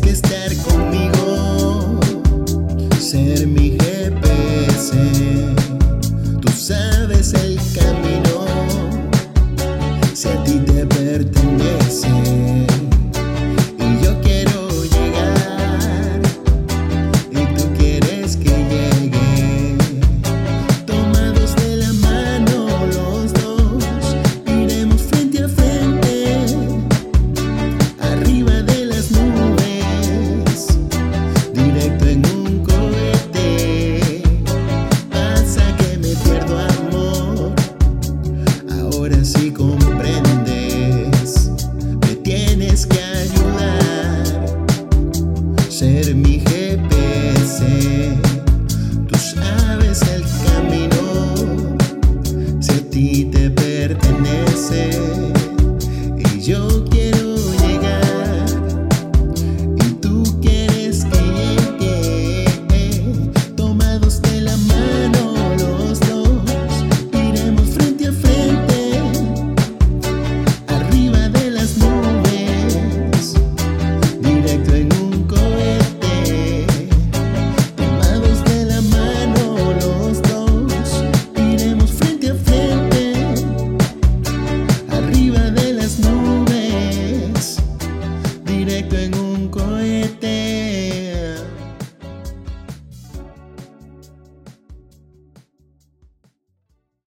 que estar conmigo, ser mi GPS. Tú sabes el ser mi GPS. Tú sabes el camino, si a ti te pertenece. Y yo quiero. que te